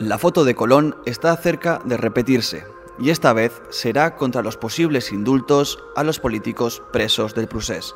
La foto de Colón está cerca de repetirse, y esta vez será contra los posibles indultos a los políticos presos del procés.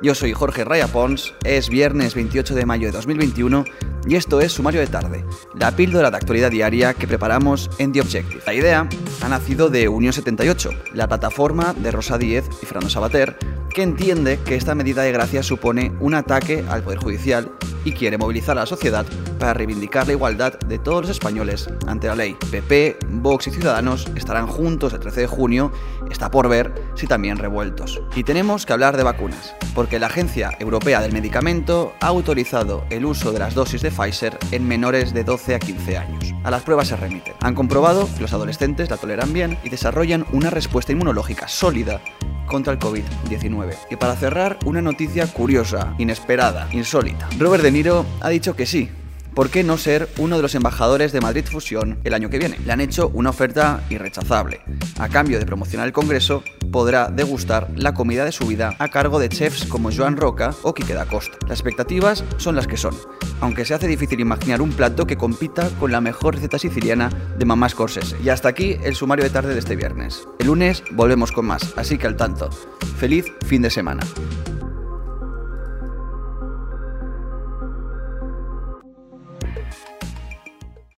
Yo soy Jorge Raya Pons, es viernes 28 de mayo de 2021 y esto es Sumario de Tarde, la píldora de actualidad diaria que preparamos en The Objective. La idea ha nacido de Unión 78, la plataforma de Rosa Díez y Fernando Sabater, que entiende que esta medida de gracia supone un ataque al Poder Judicial y quiere movilizar a la sociedad para reivindicar la igualdad de todos los españoles ante la ley. PP, Vox y Ciudadanos estarán juntos el 13 de junio, está por ver si también revueltos. Y tenemos que hablar de vacunas, porque la Agencia Europea del Medicamento ha autorizado el uso de las dosis de Pfizer en menores de 12 a 15 años. A las pruebas se remiten. Han comprobado que los adolescentes la toleran bien y desarrollan una respuesta inmunológica sólida contra el COVID-19. Y para cerrar, una noticia curiosa, inesperada, insólita. Robert De Niro ha dicho que sí, ¿por qué no ser uno de los embajadores de Madrid Fusión el año que viene? Le han hecho una oferta irrechazable. A cambio de promocionar el Congreso, podrá degustar la comida de su vida a cargo de chefs como Joan Roca o Quique da Costa. Las expectativas son las que son, aunque se hace difícil imaginar un plato que compita con la mejor receta siciliana de mamá Scorsese. Y hasta aquí el sumario de tarde de este viernes. El lunes volvemos con más, así que al tanto. Feliz fin de semana.